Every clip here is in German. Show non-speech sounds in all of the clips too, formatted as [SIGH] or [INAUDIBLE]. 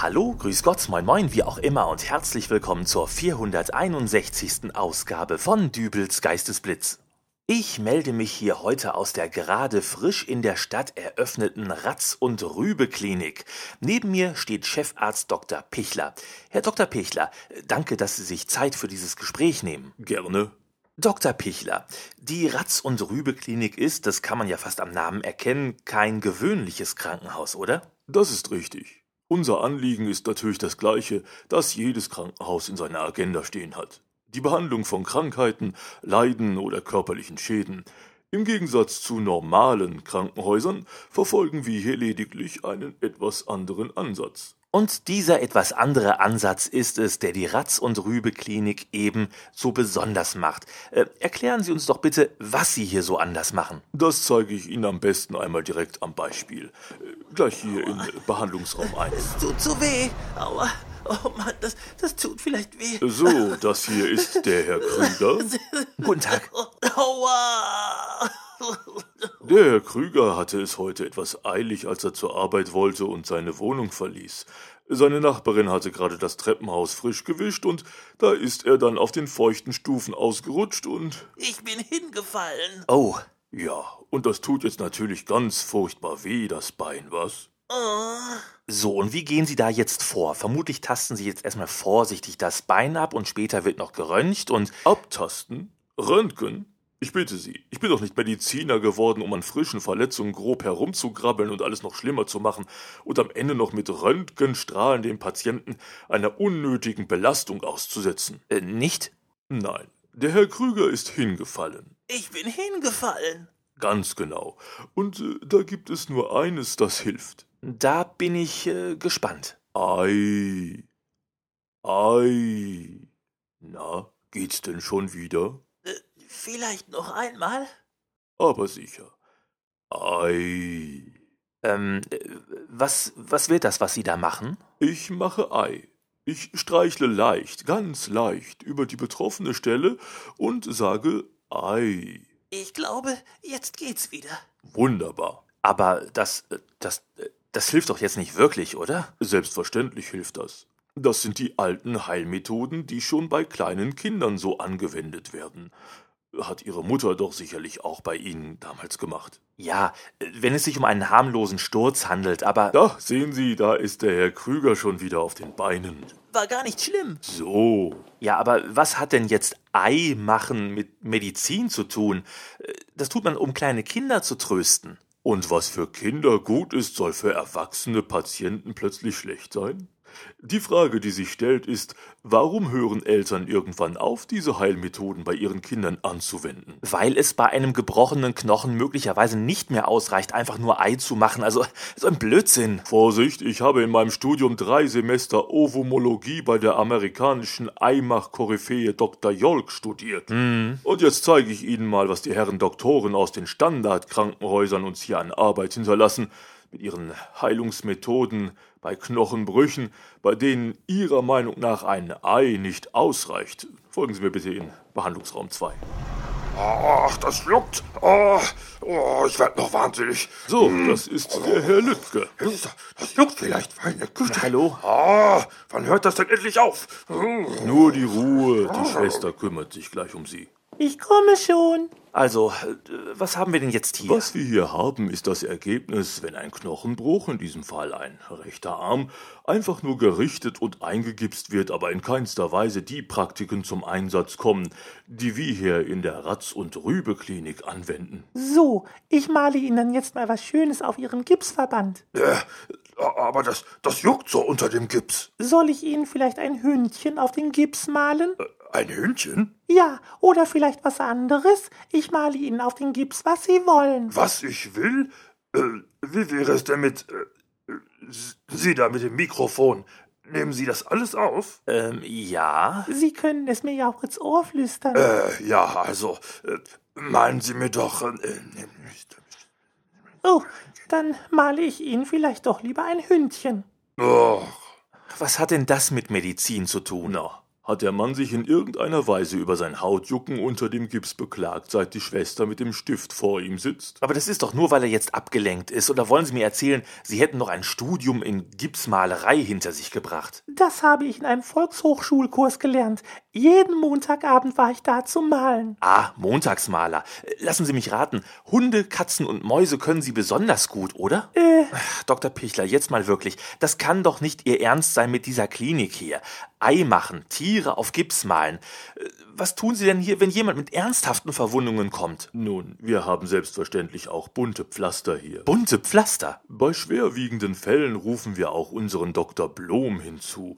Hallo, grüß Gott, moin moin, wie auch immer und herzlich willkommen zur 461. Ausgabe von Dübels Geistesblitz. Ich melde mich hier heute aus der gerade frisch in der Stadt eröffneten Ratz- und Rübe-Klinik. Neben mir steht Chefarzt Dr. Pichler. Herr Dr. Pichler, danke, dass Sie sich Zeit für dieses Gespräch nehmen. Gerne. Dr. Pichler, die Ratz- und Rübe-Klinik ist, das kann man ja fast am Namen erkennen, kein gewöhnliches Krankenhaus, oder? Das ist richtig. Unser Anliegen ist natürlich das gleiche, das jedes Krankenhaus in seiner Agenda stehen hat. Die Behandlung von Krankheiten, Leiden oder körperlichen Schäden. Im Gegensatz zu normalen Krankenhäusern verfolgen wir hier lediglich einen etwas anderen Ansatz. Und dieser etwas andere Ansatz ist es, der die Ratz- und Rübe-Klinik eben so besonders macht. Äh, erklären Sie uns doch bitte, was Sie hier so anders machen. Das zeige ich Ihnen am besten einmal direkt am Beispiel. Äh, Gleich hier in Behandlungsraum 1. Es tut so weh. Aua. Oh Mann, das, das tut vielleicht weh. So, das hier ist der Herr Krüger. [LAUGHS] Guten Tag. Aua. Der Herr Krüger hatte es heute etwas eilig, als er zur Arbeit wollte und seine Wohnung verließ. Seine Nachbarin hatte gerade das Treppenhaus frisch gewischt und da ist er dann auf den feuchten Stufen ausgerutscht und Ich bin hingefallen. Oh, ja, und das tut jetzt natürlich ganz furchtbar weh, das Bein, was? Oh. so, und wie gehen Sie da jetzt vor? Vermutlich tasten Sie jetzt erstmal vorsichtig das Bein ab und später wird noch geröntgt und Abtasten? Röntgen? Ich bitte Sie, ich bin doch nicht Mediziner geworden, um an frischen Verletzungen grob herumzugrabbeln und alles noch schlimmer zu machen und am Ende noch mit Röntgenstrahlen den Patienten einer unnötigen Belastung auszusetzen. äh, nicht? Nein, der Herr Krüger ist hingefallen. Ich bin hingefallen. Ganz genau. Und äh, da gibt es nur eines, das hilft. Da bin ich äh, gespannt. Ei. Ei. Na, geht's denn schon wieder? Äh, vielleicht noch einmal? Aber sicher. Ei. Ähm, äh, was, was wird das, was Sie da machen? Ich mache Ei. Ich streichle leicht, ganz leicht über die betroffene Stelle und sage Ei. Ich glaube, jetzt geht's wieder. Wunderbar. Aber das, äh, das, das hilft doch jetzt nicht wirklich, oder? Selbstverständlich hilft das. Das sind die alten Heilmethoden, die schon bei kleinen Kindern so angewendet werden. Hat Ihre Mutter doch sicherlich auch bei Ihnen damals gemacht. Ja, wenn es sich um einen harmlosen Sturz handelt, aber Da, sehen Sie, da ist der Herr Krüger schon wieder auf den Beinen. War gar nicht schlimm. So. ja, aber was hat denn jetzt Ei machen mit Medizin zu tun? Das tut man, um kleine Kinder zu trösten. Und was für Kinder gut ist, soll für erwachsene Patienten plötzlich schlecht sein? Die Frage, die sich stellt, ist, warum hören Eltern irgendwann auf, diese Heilmethoden bei ihren Kindern anzuwenden? Weil es bei einem gebrochenen Knochen möglicherweise nicht mehr ausreicht, einfach nur Ei zu machen. Also so ein Blödsinn. Vorsicht, ich habe in meinem Studium drei Semester Ovomologie bei der amerikanischen Eimach-Koryphäe Dr. Jolk studiert. Und jetzt zeige ich Ihnen mal, was die Herren Doktoren aus den Standardkrankenhäusern uns hier an Arbeit hinterlassen, mit ihren Heilungsmethoden bei Knochenbrüchen, bei denen Ihrer Meinung nach ein Ei nicht ausreicht. Folgen Sie mir bitte in Behandlungsraum 2. Ach, das juckt. Oh, oh ich werd noch wahnsinnig. So, das ist der Herr Lüttke. Das, das juckt vielleicht, meine Güte. Hallo? Ah, wann hört das denn endlich auf? Nur die Ruhe, die Schwester kümmert sich gleich um Sie. Ich komme schon. Also, äh, was haben wir denn jetzt hier? Was wir hier haben, ist das Ergebnis, wenn ein Knochenbruch, in diesem Fall ein rechter Arm, einfach nur gerichtet und eingegipst wird, aber in keinster Weise die Praktiken zum Einsatz kommen, die wir hier in der Ratz- und Rübe-Klinik anwenden. So, ich male Ihnen dann jetzt mal was Schönes auf Ihren Gipsverband. Äh, aber das, das juckt so unter dem Gips. Soll ich Ihnen vielleicht ein Hündchen auf den Gips malen? Ein Hündchen? Ja, oder vielleicht was anderes? Ich male Ihnen auf den Gips, was Sie wollen. Was ich will? Äh, wie wäre es denn mit... Äh, Sie da mit dem Mikrofon? Nehmen Sie das alles auf? Ähm, ja. Sie können es mir ja auch ins Ohr flüstern. Äh, ja, also, äh, malen Sie mir doch... Äh, Oh, dann male ich Ihnen vielleicht doch lieber ein Hündchen. oh, Was hat denn das mit Medizin zu tun? Na, hat der Mann sich in irgendeiner Weise über sein Hautjucken unter dem Gips beklagt, seit die Schwester mit dem Stift vor ihm sitzt? Aber das ist doch nur, weil er jetzt abgelenkt ist. Oder wollen Sie mir erzählen, Sie hätten noch ein Studium in Gipsmalerei hinter sich gebracht? Das habe ich in einem Volkshochschulkurs gelernt. Jeden Montagabend war ich da zum Malen. Ah, Montagsmaler. Lassen Sie mich raten. Hunde, Katzen und Mäuse können Sie besonders gut, oder? Äh, Dr. Pichler, jetzt mal wirklich. Das kann doch nicht Ihr Ernst sein mit dieser Klinik hier. Ei machen, Tiere auf Gips malen. Äh, Was tun Sie denn hier, wenn jemand mit ernsthaften Verwundungen kommt? Nun, wir haben selbstverständlich auch bunte Pflaster hier. Bunte Pflaster. Bei schwerwiegenden Fällen rufen wir auch unseren Dr. Blom hinzu.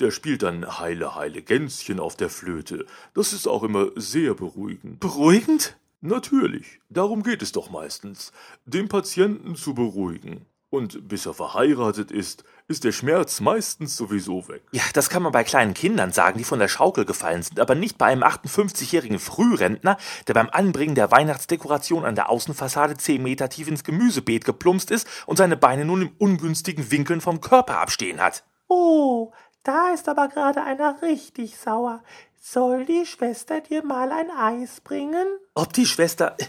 Der spielt dann Heile, Heile Gänschen auf der Flöte. Das ist auch immer sehr beruhigend. Beruhigend? Natürlich, darum geht es doch meistens, den Patienten zu beruhigen. Und bis er verheiratet ist, ist der Schmerz meistens sowieso weg. Ja, das kann man bei kleinen Kindern sagen, die von der Schaukel gefallen sind, aber nicht bei einem 58-jährigen Frührentner, der beim Anbringen der Weihnachtsdekoration an der Außenfassade 10 Meter tief ins Gemüsebeet geplumpst ist und seine Beine nun im ungünstigen Winkeln vom Körper abstehen hat. oh, da ist aber gerade einer richtig sauer. Soll die Schwester dir mal ein Eis bringen? Ob die Schwester. äh,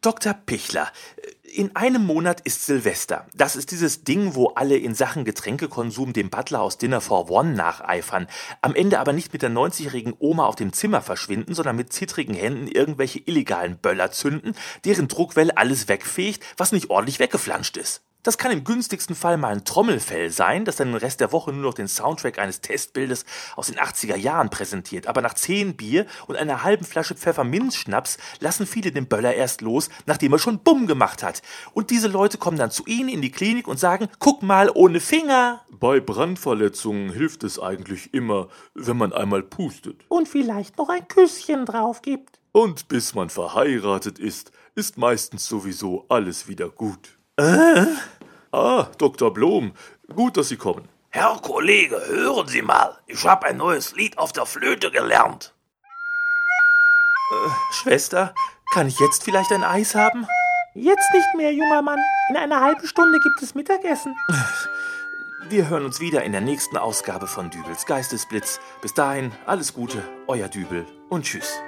Dr. Pichler, äh, in einem Monat ist Silvester. Das ist dieses Ding, wo alle in Sachen Getränkekonsum dem Butler aus Dinner for One nacheifern. Am Ende aber nicht mit der 90-jährigen Oma auf dem Zimmer verschwinden, sondern mit zittrigen Händen irgendwelche illegalen Böller zünden, deren Druckwelle alles wegfegt, was nicht ordentlich weggeflanscht ist. Das kann im günstigsten Fall mal ein Trommelfell sein, das dann den Rest der Woche nur noch den Soundtrack eines Testbildes aus den 80er Jahren präsentiert. Aber nach zehn Bier und einer halben Flasche Pfefferminzschnaps lassen viele den Böller erst los, nachdem er schon Bumm gemacht hat. Und diese Leute kommen dann zu Ihnen in die Klinik und sagen, guck mal, ohne Finger. Bei Brandverletzungen hilft es eigentlich immer, wenn man einmal pustet. Und vielleicht noch ein Küsschen drauf gibt. Und bis man verheiratet ist, ist meistens sowieso alles wieder gut. Ah, Dr. Blom, gut, dass Sie kommen. Herr Kollege, hören Sie mal. Ich habe ein neues Lied auf der Flöte gelernt. Schwester, kann ich jetzt vielleicht ein Eis haben? Jetzt nicht mehr, junger Mann. In einer halben Stunde gibt es Mittagessen. [LAUGHS] Wir hören uns wieder in der nächsten Ausgabe von Dübels Geistesblitz. Bis dahin, alles Gute, euer Dübel und tschüss.